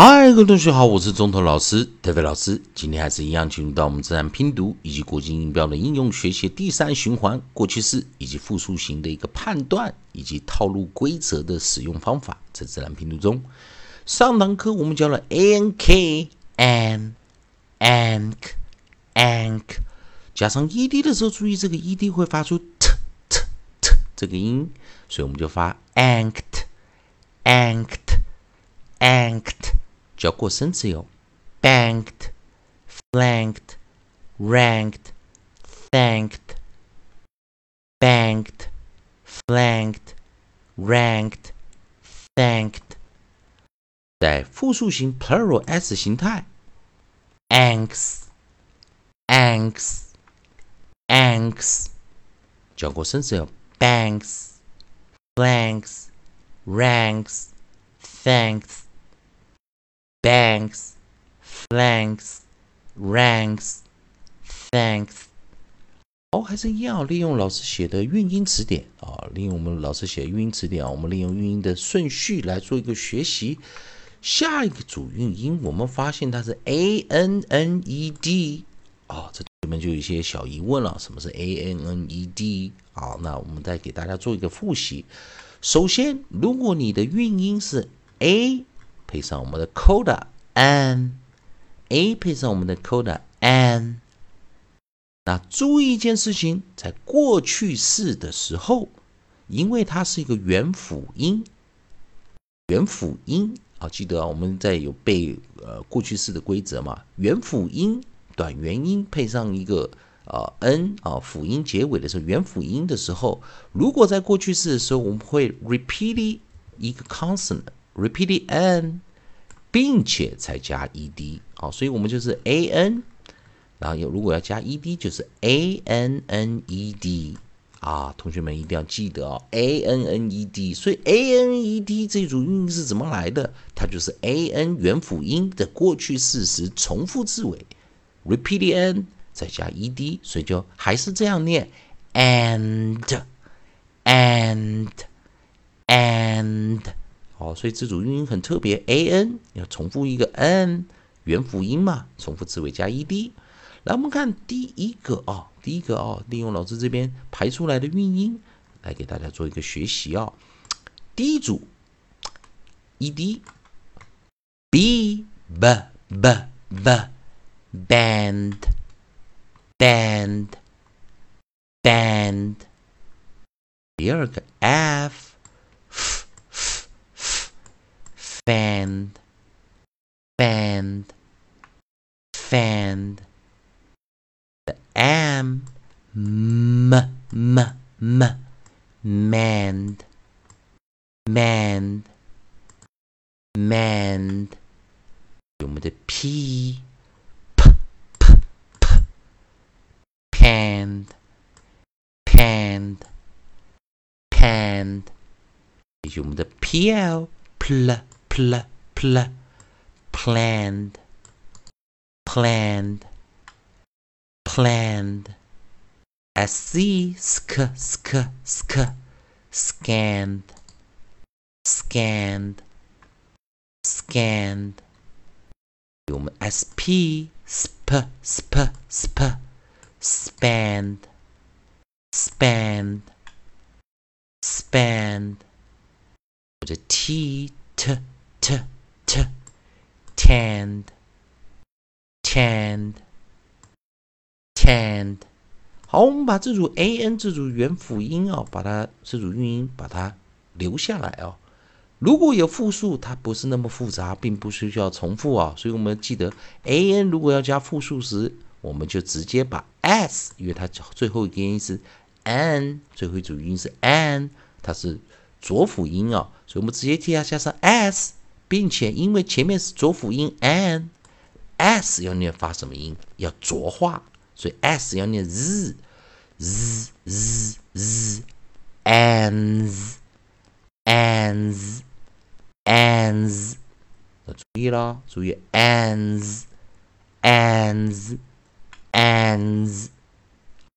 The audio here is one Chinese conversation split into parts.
嗨，各位同学好，我是中头老师特飞老师。今天还是一样进入到我们自然拼读以及国际音标的应用学习第三循环，过去式以及复数型的一个判断以及套路规则的使用方法，在自然拼读中。上堂课我们教了 a n k an ank ank，加上 e d 的时候，注意这个 e d 会发出 t t t 这个音，所以我们就发 anked anked anked。叫过生词哟，banked, flanked, ranked, thanked, banked, flanked, ranked, thanked。在复数型 plural s 形态，anks, anks, anks。叫过生词哟，banks, flanks, ranks, thanks。 Banks, flanks, ranks, thanks。哦，还是一样，利用老师写的韵音词典啊，利用我们老师写的韵音词典啊，我们利用韵音的顺序来做一个学习。下一个主韵音，我们发现它是 a n n e d 啊，这里面就有一些小疑问了，什么是 a n n e d 啊？那我们再给大家做一个复习。首先，如果你的韵音是 a。配上我们的 coda an，a 配上我们的 coda an。那注意一件事情，在过去式的时候，因为它是一个元辅音，元辅音啊，记得啊，我们在有背呃过去式的规则嘛，元辅音短元音配上一个呃 n 啊辅音结尾的时候，元辅音的时候，如果在过去式的时候，我们会 repeat 一个 consonant。Repeat n，并且才加 ed 好，所以我们就是 an，然后有如果要加 ed 就是 a n n e d 啊，同学们一定要记得哦，a n n e d，所以 a n e d 这组韵是怎么来的？它就是 a n 元辅音的过去式时重复字尾，repeat n 再加 ed，所以就还是这样念，and and and。哦，所以这组韵音很特别，a n 要重复一个 n 元辅音嘛，重复词尾加 e d。来，我们看第一个啊，第一个啊，利用老师这边排出来的韵音来给大家做一个学习啊。第一组 e d b b b b band band band。第二个 f band, band, fanned. The am, m, m, m, manned, manned, manned. 我们的 p, p, p, p, panned, panned, panned. 以及我们的 pl, pl, pl pl planned. Planned. Planned. Sc sk sk sk. Scanned. Scanned. Scanned. Sp sp sp sp. Spanned. Spanned. Spanned. T t. t t，tand，tand，tand 好，我们把这组 a n 这组元辅音哦，把它这组韵音把它留下来哦。如果有复数，它不是那么复杂，并不是需要重复啊。所以我们记得 a n 如果要加复数时，我们就直接把 s，因为它最后一个音是 n，最后一组音是 n，它是浊辅音啊，所以我们直接替它加上 s。并且因为前面是浊辅音 an，s 要念发什么音？要浊化，所以 s 要念 z z z z ans ans ans，要注意了，注意 ans ans ans。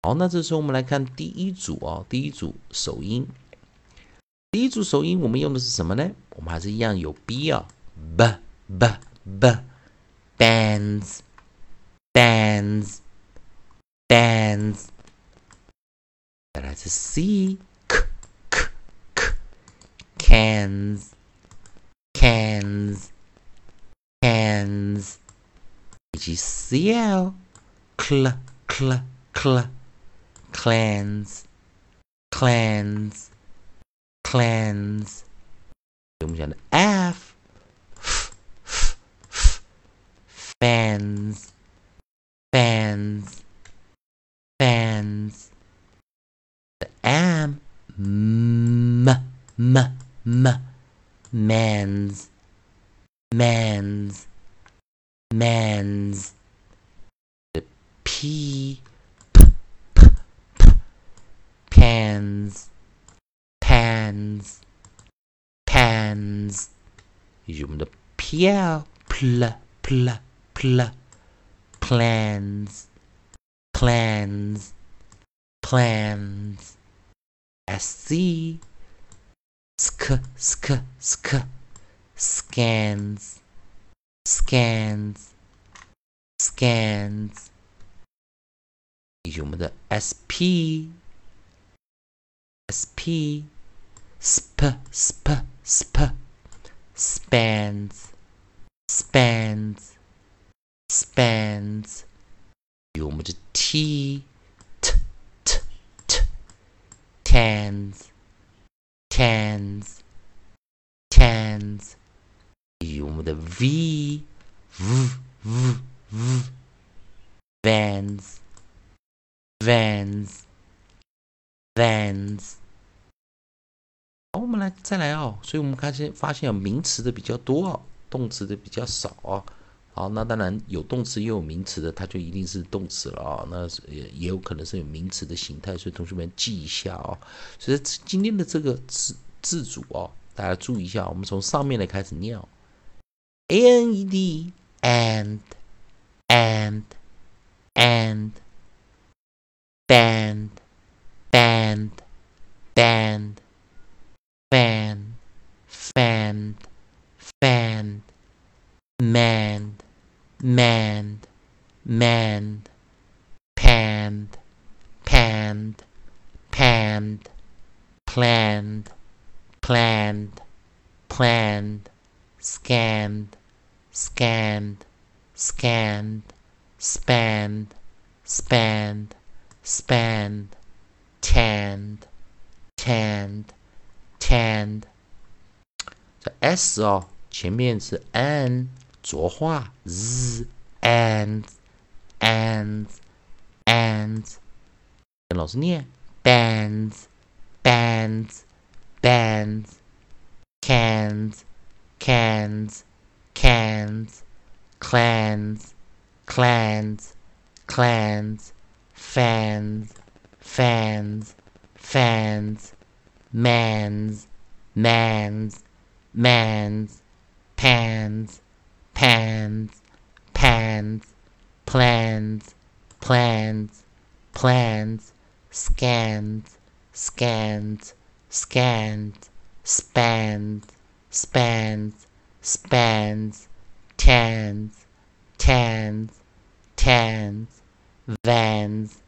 好，那这时候我们来看第一组啊，第一组首音。第一组首音我们用的是什么呢？我们还是一样有 b 啊，b b b bands bands bands 再来是 c k k k cans cans cans 以及 cl cl cl cl clans clans cleanse. Dùng cho F. Fans. Fans. Fans. The am. M. M. M. Mans. Mans. Mans. The P. P. P. P. Pans pans, pans. Dùng the pl, pl, pl, pl. Plans, plans, plans. Sc, sk, sk, sk. Scans, scans, scans. Dùng the sp, sp sp sp sp spans spans spans 有我们的 t t t t tans tans tans 有我们的 v v v v vans vans vans 好，我们来再来哦。所以我们开始发现，名词的比较多哦，动词的比较少哦。好，那当然有动词又有名词的，它就一定是动词了啊。那也也有可能是有名词的形态，所以同学们记一下哦。所以今天的这个字字组哦，大家注意一下，我们从上面来开始念哦：a n e d and and and band band band fan fan fan man man man panned panned panned planned planned planned scanned scanned scanned spanned spanned spanned tanned tanned tanned 这 s 哦，前面是 n 浊化 z and and and 跟老师念 bands bands bands cans cans cans clans clans clans fans fans fans mans mans mans pans pans pans plans plans plans scans scans scans spans spans spans tans tans tans vans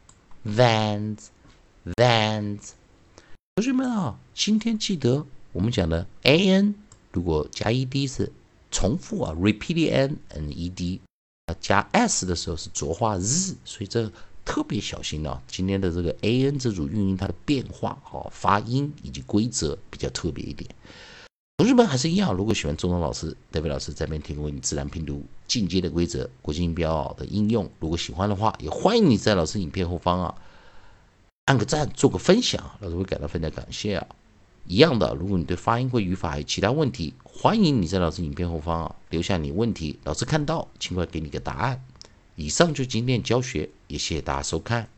vans vans 同学们啊，今天记得我们讲的 a n 如果加 e d 是重复啊，repeat n and e d 啊，加 s 的时候是浊化 z，所以这特别小心啊。今天的这个 a n 这组韵音它的变化、哈发音以及规则比较特别一点。同学们还是一样，如果喜欢中文老师，代表老师这边提供你自然拼读进阶的规则、国际音标的应用。如果喜欢的话，也欢迎你在老师影片后方啊。按个赞，做个分享，老师会感到非常感谢啊！一样的，如果你对发音或语法还有其他问题，欢迎你在老师影片后方啊留下你问题，老师看到尽快给你个答案。以上就今天教学，也谢谢大家收看。